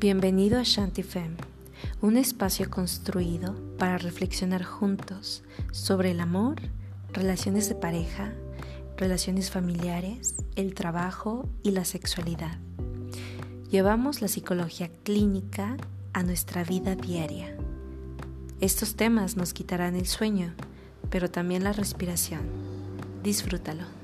Bienvenido a Shanti Fem, un espacio construido para reflexionar juntos sobre el amor, relaciones de pareja, relaciones familiares, el trabajo y la sexualidad. Llevamos la psicología clínica a nuestra vida diaria. Estos temas nos quitarán el sueño, pero también la respiración. Disfrútalo.